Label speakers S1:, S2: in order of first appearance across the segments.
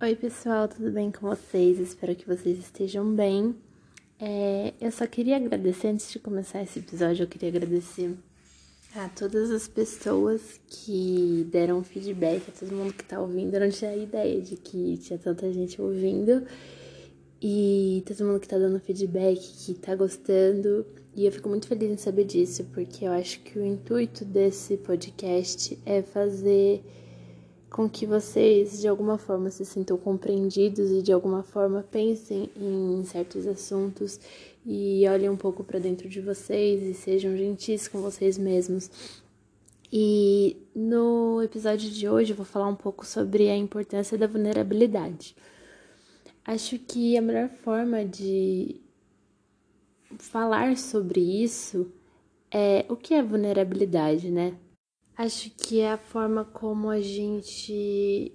S1: Oi, pessoal, tudo bem com vocês? Espero que vocês estejam bem. É, eu só queria agradecer, antes de começar esse episódio, eu queria agradecer a todas as pessoas que deram feedback, a todo mundo que tá ouvindo. Eu não tinha ideia de que tinha tanta gente ouvindo. E todo mundo que tá dando feedback, que tá gostando. E eu fico muito feliz em saber disso, porque eu acho que o intuito desse podcast é fazer com que vocês de alguma forma se sintam compreendidos e de alguma forma pensem em certos assuntos e olhem um pouco para dentro de vocês e sejam gentis com vocês mesmos. E no episódio de hoje eu vou falar um pouco sobre a importância da vulnerabilidade. Acho que a melhor forma de falar sobre isso é o que é vulnerabilidade, né? Acho que é a forma como a gente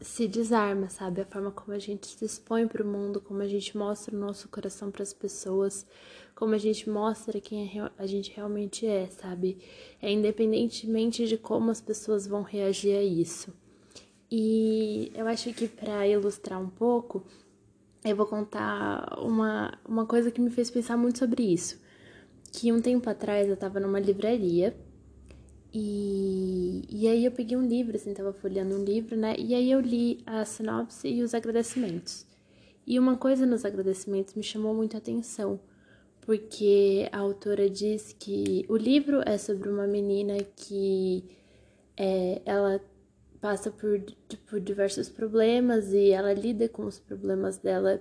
S1: se desarma, sabe? A forma como a gente se expõe para o mundo, como a gente mostra o nosso coração para as pessoas, como a gente mostra quem a gente realmente é, sabe? É independentemente de como as pessoas vão reagir a isso. E eu acho que para ilustrar um pouco, eu vou contar uma, uma coisa que me fez pensar muito sobre isso. Que um tempo atrás eu estava numa livraria e, e aí eu peguei um livro, assim, tava folheando um livro, né? E aí eu li a sinopse e os agradecimentos. E uma coisa nos agradecimentos me chamou muito a atenção, porque a autora diz que o livro é sobre uma menina que é, ela passa por, por diversos problemas e ela lida com os problemas dela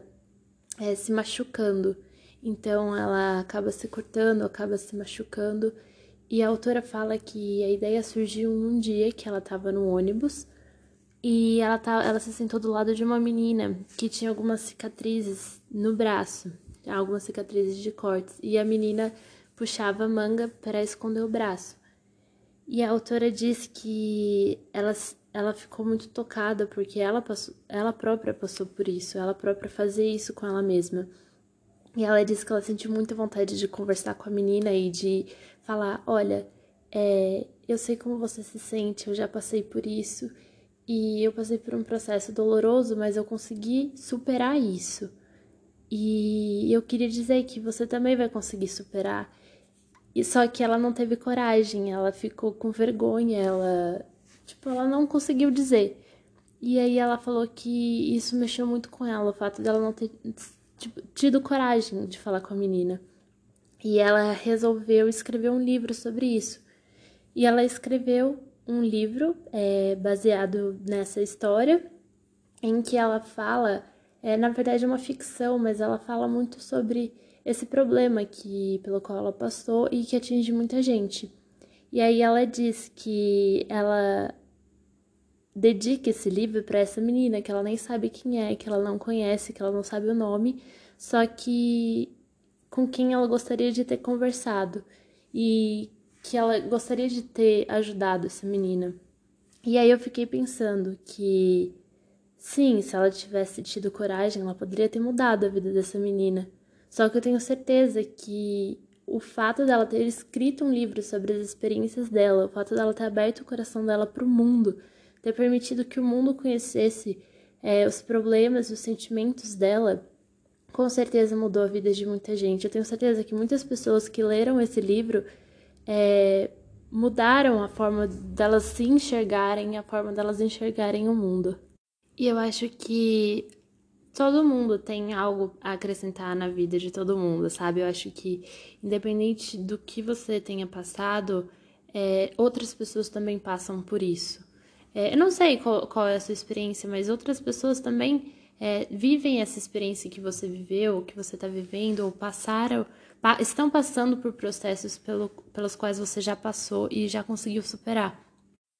S1: é, se machucando. Então ela acaba se cortando, acaba se machucando. E a autora fala que a ideia surgiu num dia que ela estava no ônibus e ela, tá, ela se sentou do lado de uma menina que tinha algumas cicatrizes no braço, algumas cicatrizes de cortes, e a menina puxava a manga para esconder o braço. E a autora diz que ela, ela ficou muito tocada porque ela, passou, ela própria passou por isso, ela própria fazia isso com ela mesma. E ela disse que ela sentiu muita vontade de conversar com a menina e de falar: Olha, é, eu sei como você se sente, eu já passei por isso e eu passei por um processo doloroso, mas eu consegui superar isso. E eu queria dizer que você também vai conseguir superar. E só que ela não teve coragem, ela ficou com vergonha, ela tipo, ela não conseguiu dizer. E aí ela falou que isso mexeu muito com ela, o fato dela não ter tipo, tido coragem de falar com a menina. E ela resolveu escrever um livro sobre isso. E ela escreveu um livro é, baseado nessa história, em que ela fala, é, na verdade é uma ficção, mas ela fala muito sobre esse problema que pelo qual ela passou e que atinge muita gente. E aí ela diz que ela dedica esse livro para essa menina que ela nem sabe quem é, que ela não conhece, que ela não sabe o nome, só que com quem ela gostaria de ter conversado e que ela gostaria de ter ajudado essa menina. E aí eu fiquei pensando que sim, se ela tivesse tido coragem, ela poderia ter mudado a vida dessa menina. Só que eu tenho certeza que o fato dela ter escrito um livro sobre as experiências dela, o fato dela ter aberto o coração dela para o mundo, ter permitido que o mundo conhecesse é, os problemas e os sentimentos dela, com certeza mudou a vida de muita gente. Eu tenho certeza que muitas pessoas que leram esse livro é, mudaram a forma delas se enxergarem, a forma delas enxergarem o mundo. E eu acho que todo mundo tem algo a acrescentar na vida de todo mundo, sabe? Eu acho que, independente do que você tenha passado, é, outras pessoas também passam por isso. É, eu não sei qual, qual, é a sua experiência, mas outras pessoas também é, vivem essa experiência que você viveu, que você está vivendo, ou passaram, pa, estão passando por processos pelo, pelos quais você já passou e já conseguiu superar.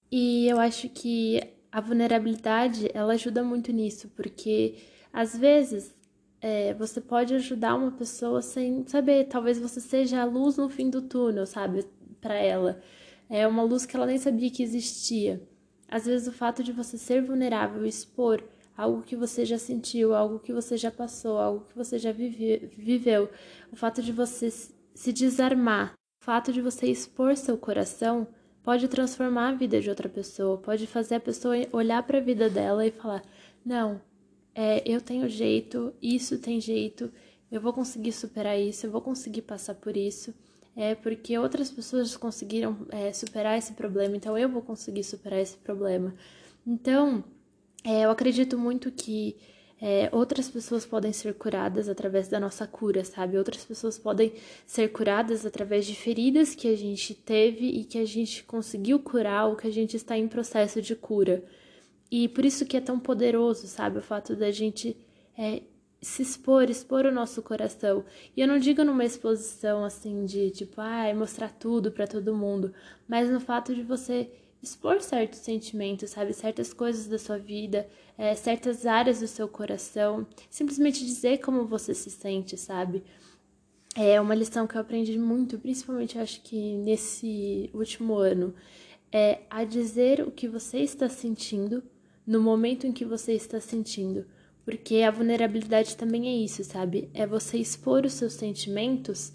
S1: E eu acho que a vulnerabilidade ela ajuda muito nisso, porque às vezes é, você pode ajudar uma pessoa sem saber, talvez você seja a luz no fim do túnel, sabe, para ela. É uma luz que ela nem sabia que existia. Às vezes, o fato de você ser vulnerável e expor algo que você já sentiu, algo que você já passou, algo que você já vive, viveu, o fato de você se desarmar, o fato de você expor seu coração pode transformar a vida de outra pessoa, pode fazer a pessoa olhar para a vida dela e falar: não, é, eu tenho jeito, isso tem jeito, eu vou conseguir superar isso, eu vou conseguir passar por isso. É porque outras pessoas conseguiram é, superar esse problema, então eu vou conseguir superar esse problema. Então, é, eu acredito muito que é, outras pessoas podem ser curadas através da nossa cura, sabe? Outras pessoas podem ser curadas através de feridas que a gente teve e que a gente conseguiu curar ou que a gente está em processo de cura. E por isso que é tão poderoso, sabe? O fato da gente é, se expor, expor o nosso coração. E eu não digo numa exposição assim de tipo, ah, mostrar tudo para todo mundo, mas no fato de você expor certos sentimentos, sabe? Certas coisas da sua vida, é, certas áreas do seu coração, simplesmente dizer como você se sente, sabe? É uma lição que eu aprendi muito, principalmente acho que nesse último ano, é a dizer o que você está sentindo no momento em que você está sentindo. Porque a vulnerabilidade também é isso, sabe? É você expor os seus sentimentos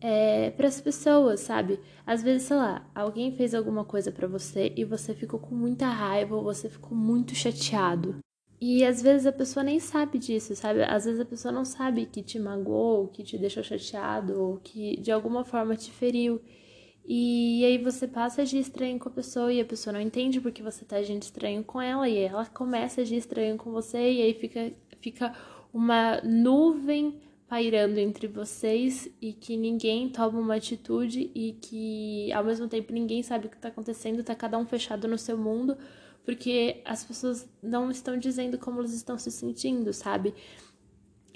S1: é, para as pessoas, sabe? Às vezes, sei lá, alguém fez alguma coisa para você e você ficou com muita raiva ou você ficou muito chateado. E às vezes a pessoa nem sabe disso, sabe? Às vezes a pessoa não sabe que te magoou, que te deixou chateado ou que de alguma forma te feriu. E aí você passa a agir estranho com a pessoa e a pessoa não entende porque você tá agindo estranho com ela e ela começa a agir estranho com você e aí fica, fica uma nuvem pairando entre vocês e que ninguém toma uma atitude e que ao mesmo tempo ninguém sabe o que está acontecendo, tá cada um fechado no seu mundo, porque as pessoas não estão dizendo como elas estão se sentindo, sabe?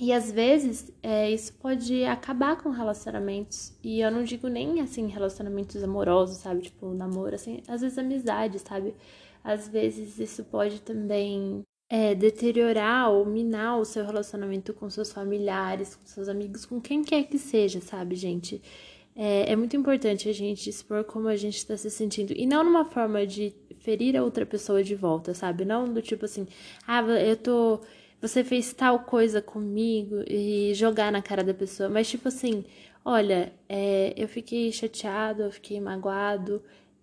S1: E às vezes é, isso pode acabar com relacionamentos. E eu não digo nem assim relacionamentos amorosos, sabe? Tipo, namoro, assim, às vezes amizade, sabe? Às vezes isso pode também é, deteriorar ou minar o seu relacionamento com seus familiares, com seus amigos, com quem quer que seja, sabe, gente? É, é muito importante a gente expor como a gente está se sentindo. E não numa forma de ferir a outra pessoa de volta, sabe? Não do tipo assim, ah, eu tô. Você fez tal coisa comigo e jogar na cara da pessoa. Mas, tipo assim, olha, é, eu fiquei chateado, eu fiquei magoado,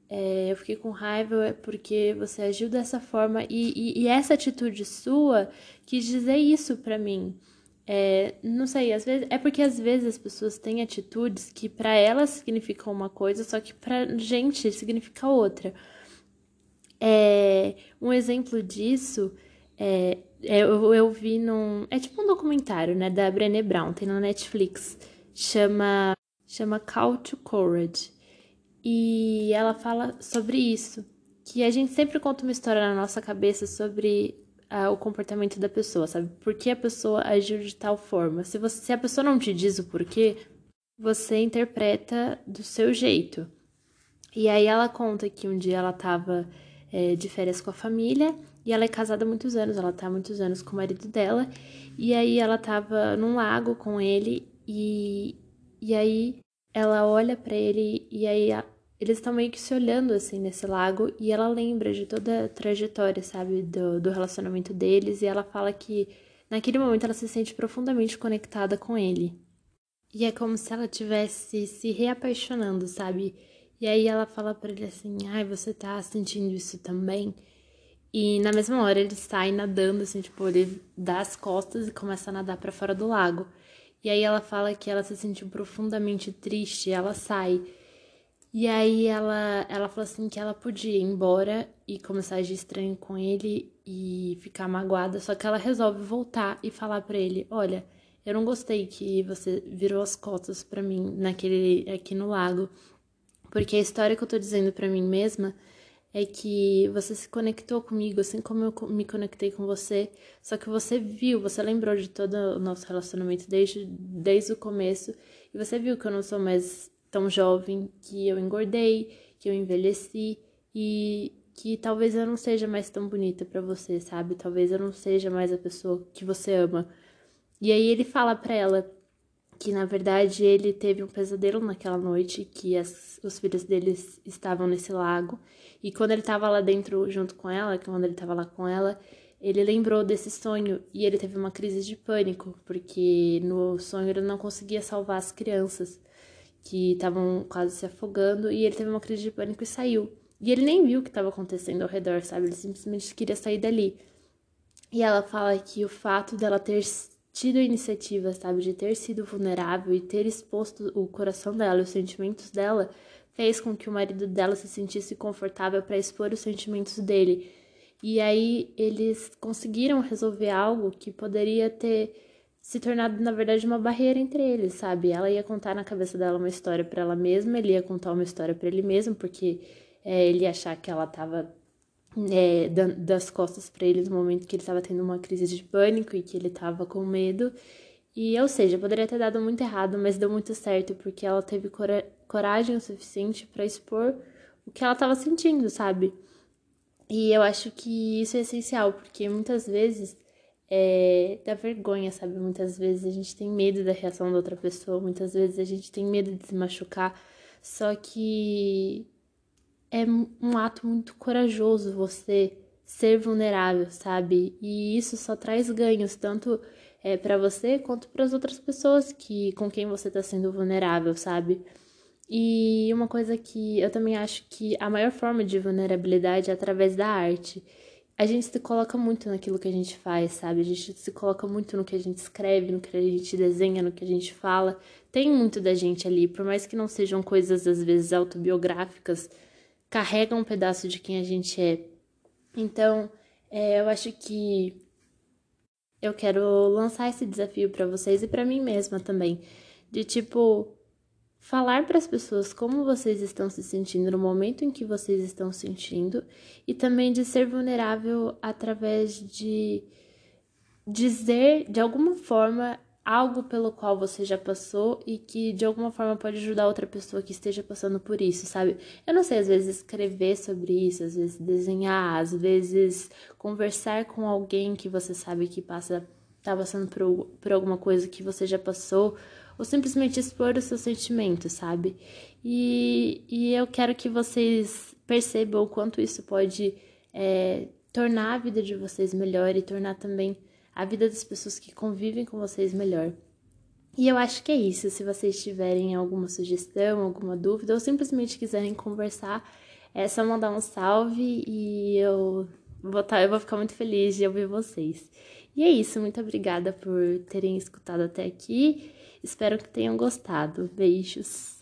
S1: é, eu fiquei com raiva porque você agiu dessa forma e, e, e essa atitude sua quis dizer isso para mim. É, não sei, às vezes é porque às vezes as pessoas têm atitudes que para elas significam uma coisa, só que pra gente significa outra. É, um exemplo disso é, é eu, eu vi num. É tipo um documentário, né, da Brené Brown, tem na Netflix. Chama, chama Call to Courage. E ela fala sobre isso, que a gente sempre conta uma história na nossa cabeça sobre uh, o comportamento da pessoa, sabe? Por que a pessoa agiu de tal forma. Se, você, se a pessoa não te diz o porquê, você interpreta do seu jeito. E aí ela conta que um dia ela tava é, de férias com a família e ela é casada há muitos anos, ela tá há muitos anos com o marido dela. E aí ela tava num lago com ele e, e aí ela olha para ele e aí a, eles estão meio que se olhando assim nesse lago e ela lembra de toda a trajetória, sabe, do, do relacionamento deles e ela fala que naquele momento ela se sente profundamente conectada com ele. E é como se ela tivesse se reapaixonando, sabe? E aí ela fala para ele assim: "Ai, você tá sentindo isso também?" E na mesma hora ele sai nadando assim, tipo, ele dá as costas e começa a nadar para fora do lago. E aí ela fala que ela se sentiu profundamente triste, ela sai. E aí ela, ela fala assim que ela podia ir embora e começar a agir estranho com ele e ficar magoada, só que ela resolve voltar e falar para ele: "Olha, eu não gostei que você virou as costas para mim naquele aqui no lago, porque a história que eu tô dizendo para mim mesma é que você se conectou comigo, assim como eu me conectei com você, só que você viu, você lembrou de todo o nosso relacionamento desde, desde o começo, e você viu que eu não sou mais tão jovem, que eu engordei, que eu envelheci, e que talvez eu não seja mais tão bonita para você, sabe? Talvez eu não seja mais a pessoa que você ama. E aí ele fala para ela que na verdade ele teve um pesadelo naquela noite, que as, os filhos deles estavam nesse lago e quando ele estava lá dentro junto com ela, quando ele estava lá com ela, ele lembrou desse sonho e ele teve uma crise de pânico, porque no sonho ele não conseguia salvar as crianças que estavam quase se afogando e ele teve uma crise de pânico e saiu. E ele nem viu o que estava acontecendo ao redor, sabe? Ele simplesmente queria sair dali. E ela fala que o fato dela ter tido a iniciativa, sabe, de ter sido vulnerável e ter exposto o coração dela, os sentimentos dela, fez com que o marido dela se sentisse confortável para expor os sentimentos dele. E aí eles conseguiram resolver algo que poderia ter se tornado, na verdade, uma barreira entre eles, sabe? Ela ia contar na cabeça dela uma história para ela mesma, ele ia contar uma história para ele mesmo, porque é, ele ia achar que ela tava é, das costas para ele no momento que ele estava tendo uma crise de pânico e que ele estava com medo. E, ou seja, poderia ter dado muito errado, mas deu muito certo porque ela teve cora coragem o suficiente para expor o que ela estava sentindo, sabe? E eu acho que isso é essencial, porque muitas vezes é, dá vergonha, sabe? Muitas vezes a gente tem medo da reação da outra pessoa, muitas vezes a gente tem medo de se machucar, só que é um ato muito corajoso você ser vulnerável, sabe? E isso só traz ganhos, tanto é, para você quanto para as outras pessoas que com quem você está sendo vulnerável, sabe? E uma coisa que eu também acho que a maior forma de vulnerabilidade é através da arte. A gente se coloca muito naquilo que a gente faz, sabe? A gente se coloca muito no que a gente escreve, no que a gente desenha, no que a gente fala. Tem muito da gente ali, por mais que não sejam coisas às vezes autobiográficas, carrega um pedaço de quem a gente é. Então, é, eu acho que eu quero lançar esse desafio para vocês e para mim mesma também, de tipo falar para as pessoas como vocês estão se sentindo no momento em que vocês estão sentindo e também de ser vulnerável através de dizer de alguma forma algo pelo qual você já passou e que de alguma forma pode ajudar outra pessoa que esteja passando por isso, sabe? Eu não sei, às vezes escrever sobre isso, às vezes desenhar, às vezes conversar com alguém que você sabe que passa tá passando por, por alguma coisa que você já passou, ou simplesmente expor os seus sentimentos, sabe? E, e eu quero que vocês percebam o quanto isso pode é, tornar a vida de vocês melhor e tornar também a vida das pessoas que convivem com vocês melhor. E eu acho que é isso. Se vocês tiverem alguma sugestão, alguma dúvida, ou simplesmente quiserem conversar, é só mandar um salve e eu vou, tá, eu vou ficar muito feliz de ouvir vocês. E é isso, muito obrigada por terem escutado até aqui. Espero que tenham gostado. Beijos.